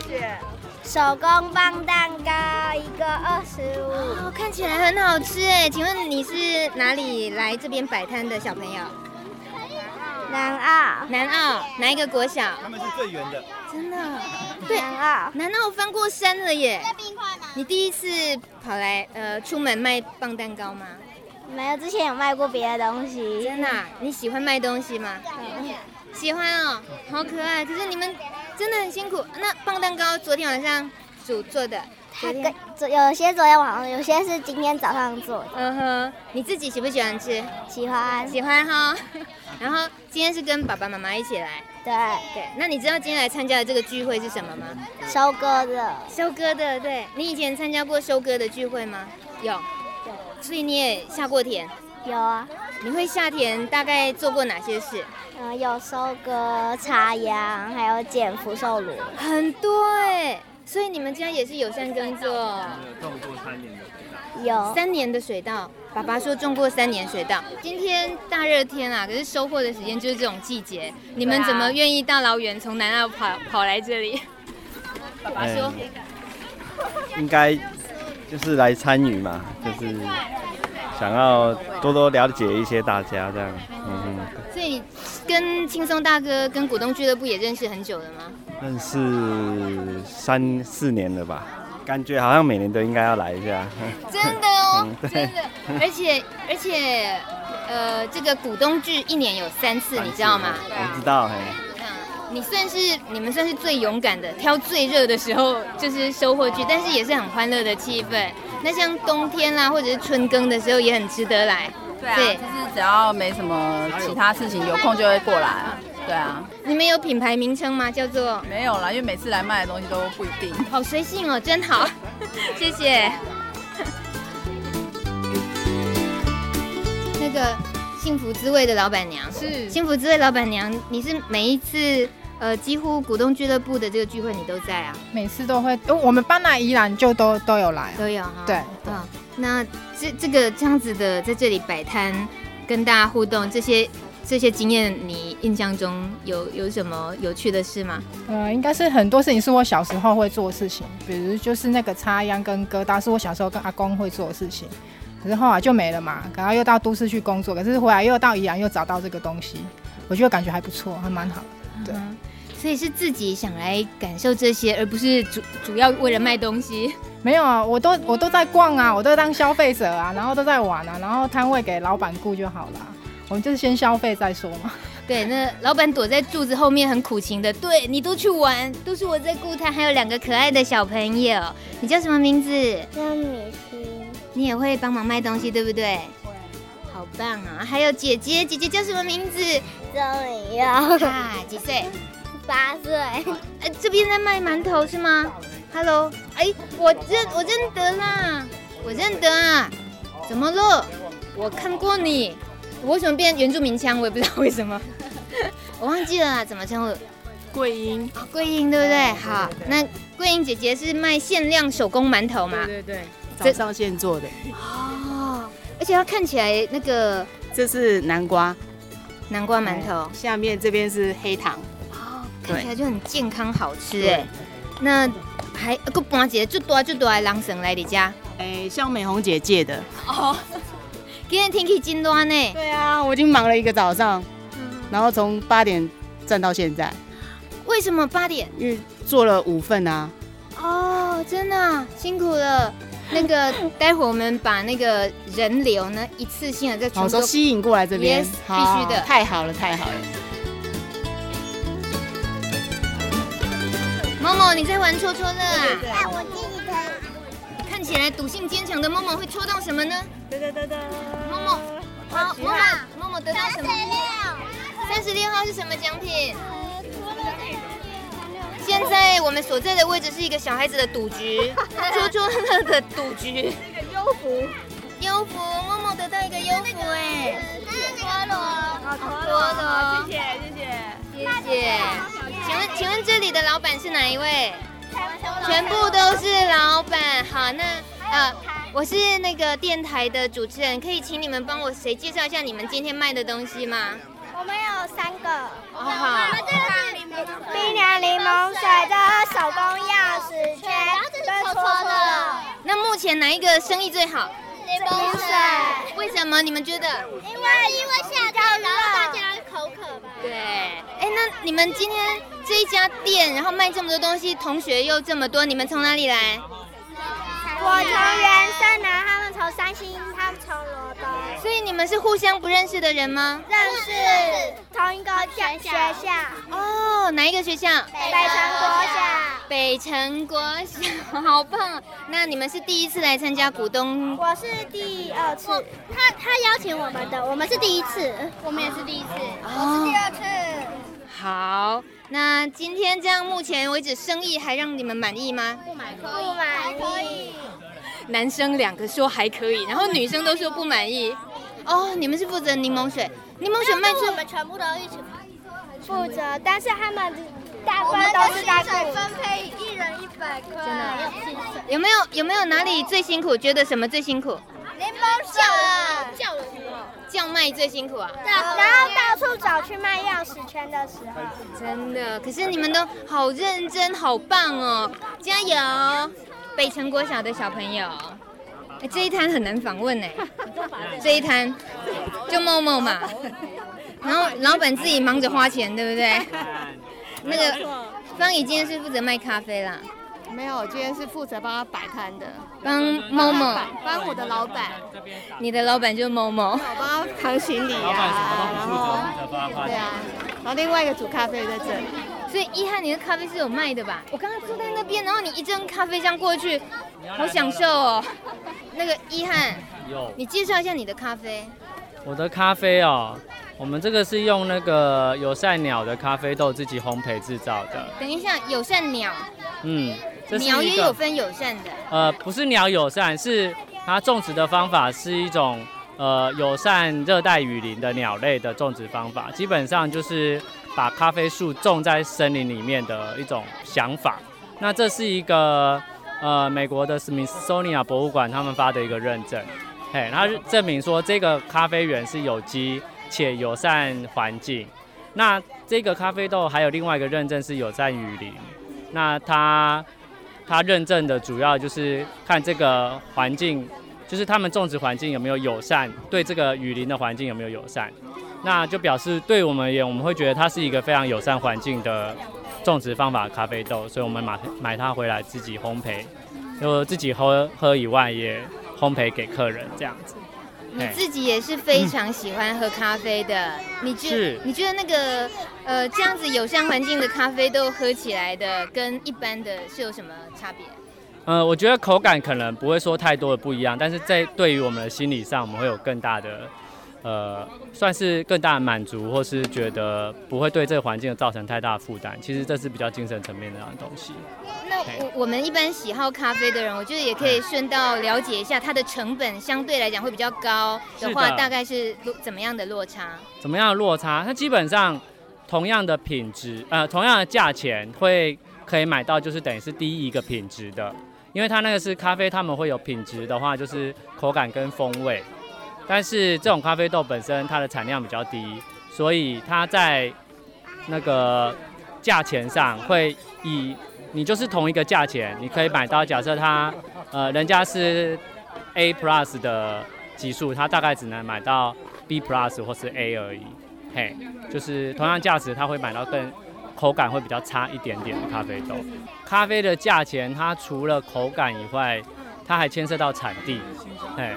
[SPEAKER 14] 谢谢。
[SPEAKER 8] 手工棒蛋糕一个二十五，
[SPEAKER 10] 哦，看起来很好吃哎。请问你是哪里来这边摆摊的小朋友？
[SPEAKER 8] 南澳。
[SPEAKER 10] 南澳哪一个国小？
[SPEAKER 5] 他们是最远的。
[SPEAKER 10] 真的？
[SPEAKER 8] 对。南澳。
[SPEAKER 10] 南澳翻过山了耶。你第一次跑来呃出门卖棒蛋糕吗？
[SPEAKER 8] 没有，之前有卖过别的东西。
[SPEAKER 10] 真的、啊？你喜欢卖东西吗？嗯、喜欢哦，好可爱。可是你们真的很辛苦。那棒蛋糕昨天晚上煮做的，
[SPEAKER 8] 它跟有些昨天晚上，有些是今天早上做的。
[SPEAKER 10] 嗯哼，你自己喜不喜欢吃？
[SPEAKER 8] 喜欢，
[SPEAKER 10] 喜欢哈。然后今天是跟爸爸妈妈一起来。
[SPEAKER 8] 对
[SPEAKER 10] 对。那你知道今天来参加的这个聚会是什么吗？
[SPEAKER 8] 收割的。
[SPEAKER 10] 收割的，对。你以前参加过收割的聚会吗？有。对。所以你也下过田？
[SPEAKER 8] 有啊。
[SPEAKER 10] 你会下田大概做过哪些事？
[SPEAKER 8] 嗯，有收割、插秧，还有捡福寿螺，
[SPEAKER 10] 很多哎。所以你们家也是有善耕作？
[SPEAKER 5] 有种过三年的水稻。
[SPEAKER 8] 有。
[SPEAKER 10] 三年的水稻，爸爸说种过三年水稻。今天大热天啊，可是收获的时间就是这种季节。你们怎么愿意大老远从南澳跑跑来这里？爸爸说。
[SPEAKER 17] 应该就是来参与嘛，就是想要多多了解一些大家这样。嗯嗯。
[SPEAKER 10] 所以跟轻松大哥跟股东俱乐部也认识很久了吗？
[SPEAKER 17] 认识三四年了吧，感觉好像每年都应该要来一下。
[SPEAKER 10] 真的哦，真的，而且而且，呃，这个股东聚一年有三次，你知道吗？
[SPEAKER 17] 我知道，嘿。
[SPEAKER 10] 嗯，你算是你们算是最勇敢的，挑最热的时候就是收获聚，但是也是很欢乐的气氛。那像冬天啦，或者是春耕的时候，也很值得来。
[SPEAKER 14] 对啊，对就是只要没什么其他事情，有空就会过来啊。对啊，
[SPEAKER 10] 你们有品牌名称吗？叫做
[SPEAKER 14] 没有啦，因为每次来卖的东西都不一定。
[SPEAKER 10] 好随性哦，真好，谢谢。那个幸福滋味的老板娘
[SPEAKER 14] 是
[SPEAKER 10] 幸福滋味老板娘，你是每一次呃几乎股东俱乐部的这个聚会你都在啊？
[SPEAKER 18] 每次都会，我们搬来宜兰就都都有来，
[SPEAKER 10] 都有哈。
[SPEAKER 18] 对，
[SPEAKER 10] 嗯，那这这个这样子的在这里摆摊跟大家互动这些。这些经验，你印象中有有什么有趣的事吗？
[SPEAKER 18] 呃，应该是很多事情是我小时候会做的事情，比如就是那个插秧跟割稻，是我小时候跟阿公会做的事情。可是后来就没了嘛，然后又到都市去工作，可是回来又到宜兰又找到这个东西，我觉得感觉还不错，还蛮好的。对、嗯，
[SPEAKER 10] 所以是自己想来感受这些，而不是主主要为了卖东西。
[SPEAKER 18] 没有啊，我都我都在逛啊，我都当消费者啊，然后都在玩啊，然后摊位给老板雇就好了。我们就是先消费再说嘛。
[SPEAKER 10] 对，那老板躲在柱子后面很苦情的。对，你都去玩，都是我在顾他，还有两个可爱的小朋友。你叫什么名字？
[SPEAKER 8] 叫米西。
[SPEAKER 10] 你也会帮忙卖东西，对不对？会。好棒啊！还有姐姐，姐姐叫什么名字？
[SPEAKER 8] 张敏耀。
[SPEAKER 10] 啊，几岁？
[SPEAKER 8] 八岁。
[SPEAKER 10] 哎，这边在卖馒头是吗？Hello，哎，我认我认得啦，我认得啊。怎么了？我看过你。我为什么变原住民腔？我也不知道为什么，我忘记了啊，怎么称呼？
[SPEAKER 13] 桂英，
[SPEAKER 10] 桂英对不对？好，那桂英姐姐是卖限量手工馒头吗？
[SPEAKER 13] 对对对，早上现做的。
[SPEAKER 10] 哦，而且它看起来那个，
[SPEAKER 13] 这是南瓜，
[SPEAKER 10] 南瓜馒头，
[SPEAKER 13] 下面这边是黑糖，
[SPEAKER 10] 哦，看起来就很健康好吃哎。那还个半截最多最多的人生来你家？
[SPEAKER 13] 哎，向美红姐借的。哦。
[SPEAKER 10] 今天天气真热呢。
[SPEAKER 13] 对啊，我已经忙了一个早上，嗯、然后从八点站到现在。
[SPEAKER 10] 为什么八点？
[SPEAKER 13] 因为做了五份啊。
[SPEAKER 10] 哦，真的、啊、辛苦了。那个 待会儿我们把那个人流呢一次性的再全部
[SPEAKER 13] 吸引过来这边，yes,
[SPEAKER 10] 必须的。
[SPEAKER 13] 太好了，太好了。
[SPEAKER 10] 某某，你在玩戳戳乐啊？
[SPEAKER 8] 对，对，对，我自己可以。
[SPEAKER 10] 看起来赌性坚强的默默会戳到什么呢？
[SPEAKER 13] 哒哒哒哒。
[SPEAKER 10] 默默，好，默默，默默得到什么？三十六。三十六号是什么奖品？现在我们所在的位置是一个小孩子的赌局，戳戳乐的赌局。
[SPEAKER 13] 一个优福，
[SPEAKER 10] 优福，默默得到一个优福哎。
[SPEAKER 8] 陀螺，
[SPEAKER 10] 好陀螺，
[SPEAKER 13] 谢谢谢谢
[SPEAKER 10] 谢谢。请问请问这里的老板是哪一位？全部都是老板，好，那呃，我是那个电台的主持人，可以请你们帮我谁介绍一下你们今天卖的东西吗？
[SPEAKER 8] 我们有三个，
[SPEAKER 10] 哦好，
[SPEAKER 8] 我们这个是冰凉柠檬水的手工钥匙圈，跟戳戳乐。
[SPEAKER 10] 那目前哪一个生意最好？
[SPEAKER 8] 柠檬水。
[SPEAKER 10] 为什么你们觉得？
[SPEAKER 8] 因为因为夏天，然后大家口渴吧。
[SPEAKER 10] 对，哎，那你们今天这一家店，然后卖这么多东西，同学又这么多，你们从哪里来？
[SPEAKER 8] 我从原山南，他们从三星，他们从罗东。
[SPEAKER 10] 所以你们是互相不认识的人吗？
[SPEAKER 8] 认识，同一个学学校。
[SPEAKER 10] 哦，哪一个学校？
[SPEAKER 8] 北城国小。
[SPEAKER 10] 北城国小，好棒！那你们是第一次来参加股东？
[SPEAKER 19] 我是第二次，他他邀请我们的，我们是第一次，我们也是第一次，
[SPEAKER 10] 哦、
[SPEAKER 19] 我是第二次。
[SPEAKER 10] 好，那今天这样，目前为止生意还让你们满意吗？
[SPEAKER 19] 不满意，不满意。
[SPEAKER 10] 男生两个说还可以，然后女生都说不满意。哦，你们是负责柠檬水，柠檬水卖出，
[SPEAKER 19] 我们全部都一起负责，但是他们。大部分都是大概分配一人一百块。真的？
[SPEAKER 10] 有没有有没有哪里最辛苦？觉得什么最辛苦？
[SPEAKER 19] 柠檬叫叫的时候，
[SPEAKER 10] 叫卖最辛苦啊。
[SPEAKER 19] 然后到处找去卖钥匙圈的时候。
[SPEAKER 10] 真的，可是你们都好认真，好棒哦！加油，北城国小的小朋友。哎，这一摊很难访问哎，这一摊就默默嘛，然后老板自己忙着花钱，对不对？那个方怡今天是负责卖咖啡啦，
[SPEAKER 18] 没有，我今天是负责帮他摆摊的，
[SPEAKER 10] 帮某某，
[SPEAKER 18] 帮我的老板，
[SPEAKER 10] 你的老板就是某某，
[SPEAKER 18] 我帮他扛行李啊，然后对啊，然后另外一个煮咖啡在这里，
[SPEAKER 10] 所以一翰你的咖啡是有卖的吧？我刚刚坐在那边，然后你一蒸咖啡这样过去，好享受哦。那个一翰，你介绍一下你的咖啡。
[SPEAKER 20] 我的咖啡哦。我们这个是用那个友善鸟的咖啡豆自己烘焙制造的。
[SPEAKER 10] 等一下，友善鸟。
[SPEAKER 20] 嗯，
[SPEAKER 10] 鸟也有分友善的。
[SPEAKER 20] 呃，不是鸟友善，是它种植的方法是一种呃友善热带雨林的鸟类的种植方法，基本上就是把咖啡树种在森林里面的一种想法。那这是一个呃美国的 Smithsonian 博物馆他们发的一个认证，嘿，它证明说这个咖啡园是有机。且友善环境，那这个咖啡豆还有另外一个认证是友善雨林，那它它认证的主要就是看这个环境，就是他们种植环境有没有友善，对这个雨林的环境有没有友善，那就表示对我们而言，我们会觉得它是一个非常友善环境的种植方法咖啡豆，所以我们买买它回来自己烘焙，就自己喝喝以外，也烘焙给客人这样子。
[SPEAKER 10] 你自己也是非常喜欢喝咖啡的，嗯、你觉你觉得那个呃这样子友善环境的咖啡豆喝起来的跟一般的是有什么差别？
[SPEAKER 20] 呃，我觉得口感可能不会说太多的不一样，但是在对于我们的心理上，我们会有更大的。呃，算是更大的满足，或是觉得不会对这个环境造成太大的负担。其实这是比较精神层面的那种东西。
[SPEAKER 10] 那我我们一般喜好咖啡的人，我觉得也可以顺道了解一下它的成本，相对来讲会比较高的话，大概是怎么样的落差？
[SPEAKER 20] 怎么样的落差？它基本上同样的品质，呃，同样的价钱会可以买到，就是等于是低一个品质的，因为它那个是咖啡，他们会有品质的话，就是口感跟风味。但是这种咖啡豆本身它的产量比较低，所以它在那个价钱上会以你就是同一个价钱，你可以买到。假设它呃人家是 A plus 的级数，它大概只能买到 B plus 或是 A 而已。嘿，就是同样价值，它会买到更口感会比较差一点点的咖啡豆。咖啡的价钱，它除了口感以外，它还牵涉到产地。嘿，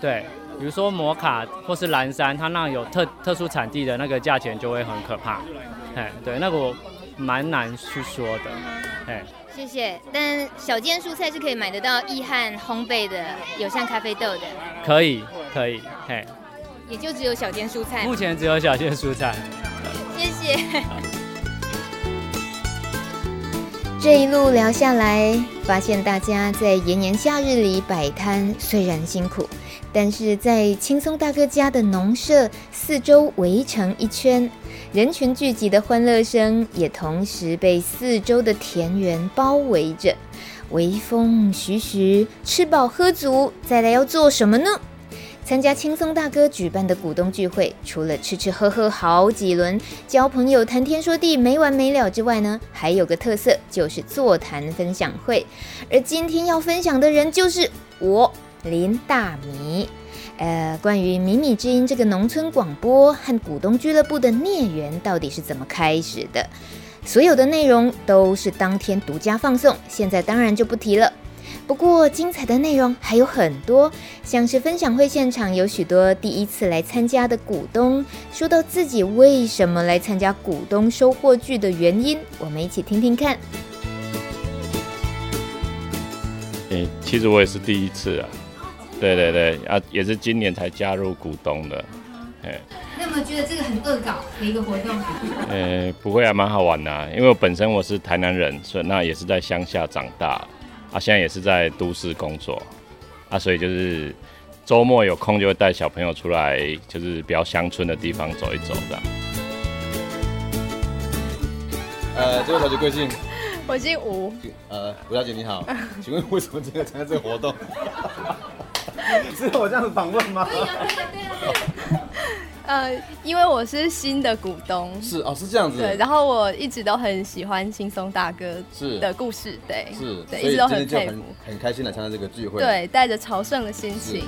[SPEAKER 20] 对。对比如说摩卡或是蓝山，它那有特特殊产地的那个价钱就会很可怕，哎，对，那个我蛮难去说的，哎。
[SPEAKER 10] 谢谢。但小间蔬菜是可以买得到一翰烘焙的友善咖啡豆的。
[SPEAKER 20] 可以，可以，嘿。
[SPEAKER 10] 也就只有小间蔬菜。
[SPEAKER 20] 目前只有小间蔬菜。
[SPEAKER 10] 谢谢。这一路聊下来，发现大家在炎炎夏日里摆摊虽然辛苦。但是在轻松大哥家的农舍四周围成一圈，人群聚集的欢乐声也同时被四周的田园包围着。微风徐徐，吃饱喝足，再来要做什么呢？参加轻松大哥举办的股东聚会，除了吃吃喝喝好几轮，交朋友谈天说地没完没了之外呢，还有个特色就是座谈分享会。而今天要分享的人就是我。林大米，呃，关于迷你之音这个农村广播和股东俱乐部的孽缘到底是怎么开始的？所有的内容都是当天独家放送，现在当然就不提了。不过精彩的内容还有很多，像是分享会现场有许多第一次来参加的股东，说到自己为什么来参加股东收获剧的原因，我们一起听听看。
[SPEAKER 21] 其实我也是第一次啊。对对对，啊，也是今年才加入股东的。哎，
[SPEAKER 2] 那有没有觉得这个很恶搞的一个活动？
[SPEAKER 21] 呃，不会啊，蛮好玩的啊。因为我本身我是台南人，所以那也是在乡下长大，啊，现在也是在都市工作，啊，所以就是周末有空就会带小朋友出来，就是比较乡村的地方走一走这样。
[SPEAKER 7] 呃，这位小姐贵姓？
[SPEAKER 22] 我姓吴。
[SPEAKER 7] 呃，吴小姐你好，请问为什么今天参加这个活动？是我这样子访问吗？对啊，对啊，对啊。
[SPEAKER 22] 呃，因为我是新的股东。
[SPEAKER 7] 是哦，是这样子。
[SPEAKER 22] 对，然后我一直都很喜欢轻松大哥是的故事，对，
[SPEAKER 7] 是，
[SPEAKER 22] 对，一直都很佩服，
[SPEAKER 7] 很开心的参加这个聚会。
[SPEAKER 22] 对，带着朝圣的心情。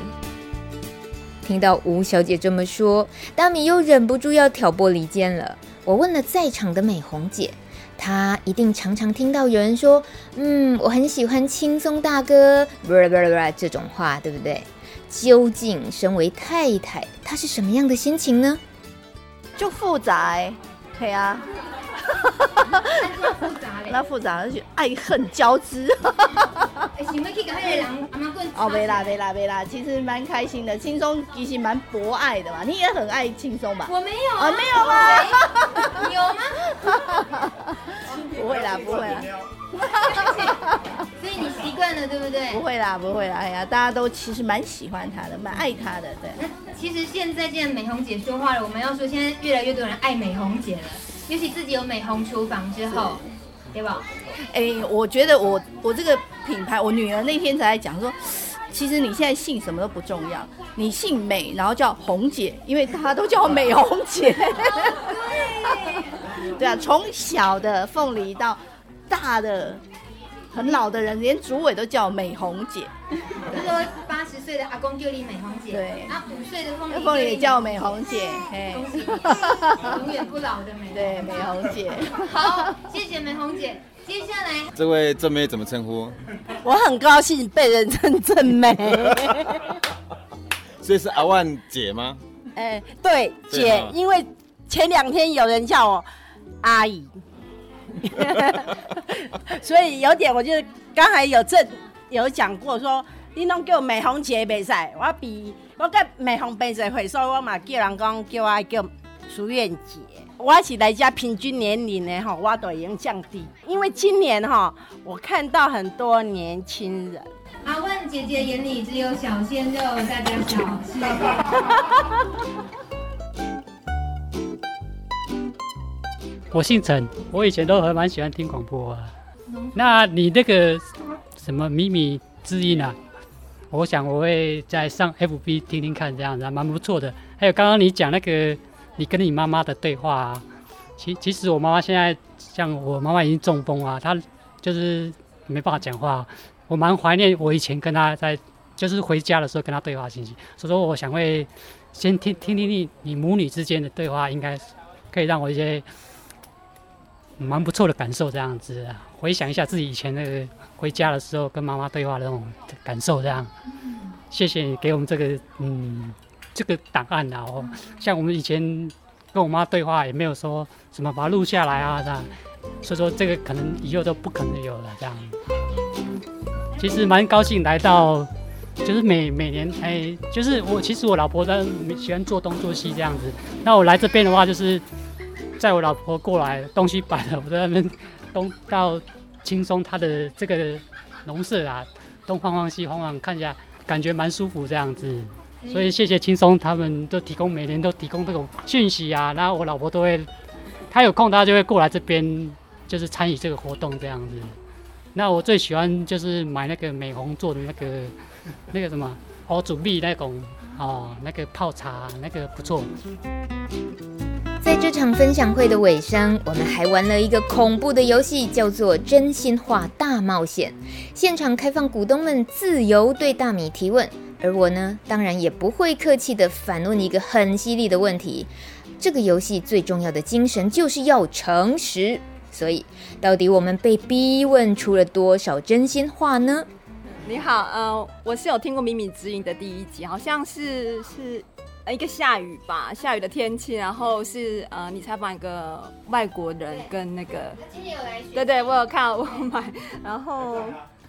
[SPEAKER 2] 听到吴小姐这么说，大米又忍不住要挑拨离间了。我问了在场的美红姐。他一定常常听到有人说：“嗯，我很喜欢轻松大哥，不啦不啦不啦这种话，对不对？”究竟身为太太，她是什么样的心情呢？
[SPEAKER 23] 就复杂，对啊，那复杂，而且爱恨交织。哦，没啦没啦没啦，其实蛮开心的，轻松其实蛮博爱的嘛。你也很爱轻松吧？
[SPEAKER 2] 我没有
[SPEAKER 23] 啊，没有吗？
[SPEAKER 2] 有吗？
[SPEAKER 23] 不会啦，不会啦。
[SPEAKER 2] 所以你习惯了，对不对？
[SPEAKER 23] 不会啦，不会啦。哎呀，大家都其实蛮喜欢他的，蛮爱他的，对。
[SPEAKER 2] 那其实现在既然美红姐说话了，我们要说现在越来越多人爱美红姐了，尤其自己有美红厨房之后，对吧？
[SPEAKER 23] 哎、欸，我觉得我我这个品牌，我女儿那天才在讲说，其实你现在姓什么都不重要，你姓美，然后叫红姐，因为大家都叫美红姐。对啊，从小的凤梨到大的很老的人，连主委都叫美红姐。
[SPEAKER 2] 就说八十岁的阿公叫你美红姐，
[SPEAKER 23] 对，
[SPEAKER 2] 啊五岁的凤梨
[SPEAKER 23] 凤梨也叫美红姐，嘿，
[SPEAKER 2] 恭喜你，永远不老的美。
[SPEAKER 23] 对，美红姐。
[SPEAKER 2] 好，谢谢美红姐。接下来，
[SPEAKER 7] 这位正妹怎么称呼？
[SPEAKER 23] 我很高兴被人称正妹。
[SPEAKER 7] 所以是阿万姐吗？
[SPEAKER 23] 哎、欸，对，姐，因为前两天有人叫我阿姨，所以有点，我就刚才有正有讲过说，你拢叫美红姐袂使，我比我跟美红白水会，所以我嘛叫人讲叫我叫淑苑姐。我是来家平均年龄呢哈，我都已经降低，因为今年哈，我看到很多年轻人。
[SPEAKER 2] 阿问姐姐眼里只有小鲜肉，大家小心。
[SPEAKER 24] 我姓陈，我以前都还蛮喜欢听广播啊。那你那个什么秘密之音啊，我想我会再上 FB 听听看，这样子还蛮不错的。还有刚刚你讲那个。你跟你妈妈的对话啊，其其实我妈妈现在像我妈妈已经中风啊，她就是没办法讲话。我蛮怀念我以前跟她在，就是回家的时候跟她对话信息。所以说，我想会先听听听你你母女之间的对话，应该可以让我一些蛮不错的感受。这样子，回想一下自己以前那个回家的时候跟妈妈对话的那种感受，这样。谢谢你给我们这个嗯。这个档案啊，哦，像我们以前跟我妈对话，也没有说什么把它录下来啊，这样，所以说这个可能以后都不可能有了，这样。其实蛮高兴来到，就是每每年，哎，就是我其实我老婆她喜欢做东做西这样子，那我来这边的话，就是在我老婆过来东西摆了，我在那边东到轻松她的这个农舍啊，东晃晃西晃晃，看起来感觉蛮舒服这样子。所以谢谢轻松，他们都提供每年都提供这种讯息啊，然后我老婆都会，她有空她就会过来这边，就是参与这个活动这样子。那我最喜欢就是买那个美红做的那个 那个什么欧主蜜那种哦，那个泡茶那个不错。
[SPEAKER 2] 在这场分享会的尾声，我们还玩了一个恐怖的游戏，叫做真心话大冒险。现场开放股东们自由对大米提问。而我呢，当然也不会客气地反问一个很犀利的问题。这个游戏最重要的精神就是要诚实，所以到底我们被逼问出了多少真心话呢？
[SPEAKER 25] 你好，呃，我是有听过《秘密之音》的第一集，好像是是一个下雨吧，下雨的天气，然后是呃，你采访一个外国人跟那个，今天有来，对对，我有看，我买，然后。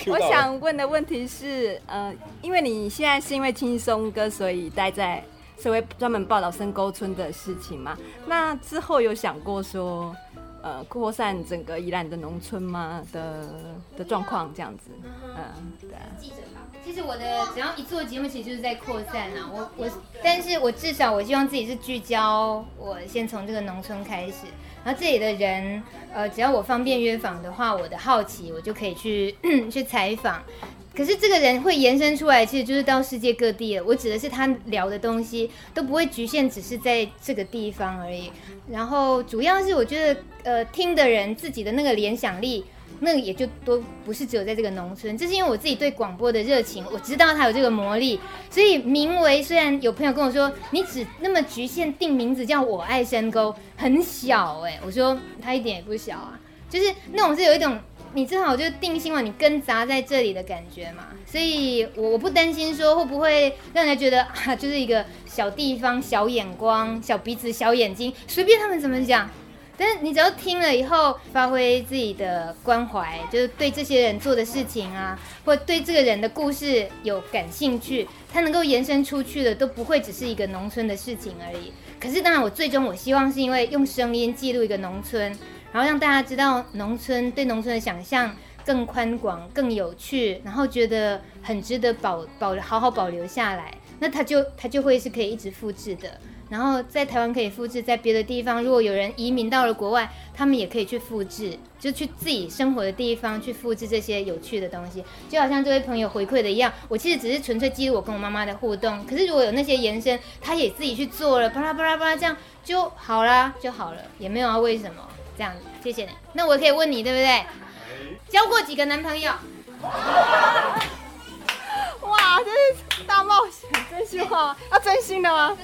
[SPEAKER 25] 我想问的问题是，呃，因为你现在是因为轻松哥，所以待在社会专门报道深沟村的事情嘛？那之后有想过说，呃，扩散整个宜兰的农村吗？的的状况这样子？嗯、呃，对啊。记者吧。
[SPEAKER 10] 其实我的只要一做节目，其实就是在扩散啊。我我，但是我至少我希望自己是聚焦，我先从这个农村开始。后这里的人，呃，只要我方便约访的话，我的好奇我就可以去 去采访。可是这个人会延伸出来，其实就是到世界各地了。我指的是他聊的东西都不会局限，只是在这个地方而已。然后主要是我觉得，呃，听的人自己的那个联想力。那个也就都不是只有在这个农村，这是因为我自己对广播的热情，我知道它有这个魔力，所以名为虽然有朋友跟我说，你只那么局限定名字叫我爱深沟，很小哎、我说它一点也不小啊，就是那种是有一种你正好就定心了，你根扎在这里的感觉嘛，所以我我不担心说会不会让人家觉得啊，就是一个小地方小眼光小鼻子小眼睛，随便他们怎么讲。但是你只要听了以后，发挥自己的关怀，就是对这些人做的事情啊，或对这个人的故事有感兴趣，它能够延伸出去的，都不会只是一个农村的事情而已。可是当然，我最终我希望是因为用声音记录一个农村，然后让大家知道农村对农村的想象更宽广、更有趣，然后觉得很值得保保好好保留下来，那它就它就会是可以一直复制的。然后在台湾可以复制，在别的地方，如果有人移民到了国外，他们也可以去复制，就去自己生活的地方去复制这些有趣的东西，就好像这位朋友回馈的一样。我其实只是纯粹记录我跟我妈妈的互动，可是如果有那些延伸，他也自己去做了，巴拉巴拉巴拉，这样就好啦，就好了，也没有要为什么这样子。谢谢你。那我可以问你，对不对？交过几个男朋友？
[SPEAKER 25] 哇，这是大冒险，真心话，要真心的吗？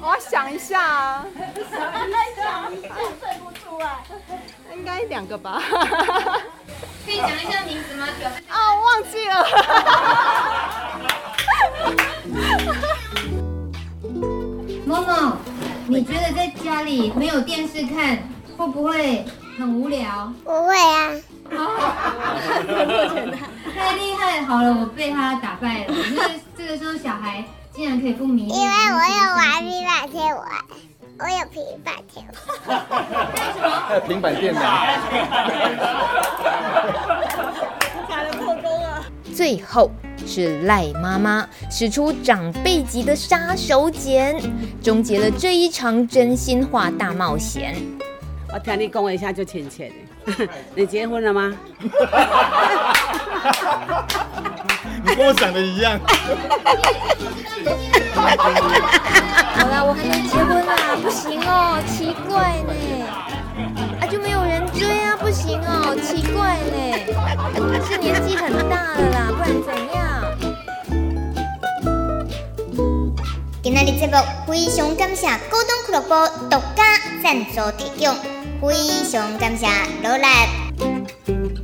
[SPEAKER 25] 我要想一下啊，想一下，睡不出来，应该两个吧。
[SPEAKER 10] 可以讲一下名字吗？
[SPEAKER 25] 啊，我忘记了。
[SPEAKER 10] 某某，你觉得在家里没有电视看，会不会很无聊？
[SPEAKER 8] 不会啊。
[SPEAKER 10] 太厉害，好了，我被他打败了。因为这个时候小孩。竟然可以不迷路，
[SPEAKER 8] 因为我有玩平板电玩，我有平板电玩。
[SPEAKER 7] 还有平板电脑。
[SPEAKER 25] 打了破功了。
[SPEAKER 10] 最后是赖妈妈使出长辈级的杀手锏，终结了这一场真心话大冒险。
[SPEAKER 26] 我听你讲一下就亲切的，你结婚了吗？
[SPEAKER 7] 你跟我想的一样。
[SPEAKER 10] 好啦，我还没结婚啦，不行哦，奇怪呢。啊，就没有人追啊，不行哦，奇怪呢。啊，是年纪很大了啦，不然怎样？
[SPEAKER 8] 今天的节目非常感谢高东俱乐部独家赞助提供，非常感谢罗兰。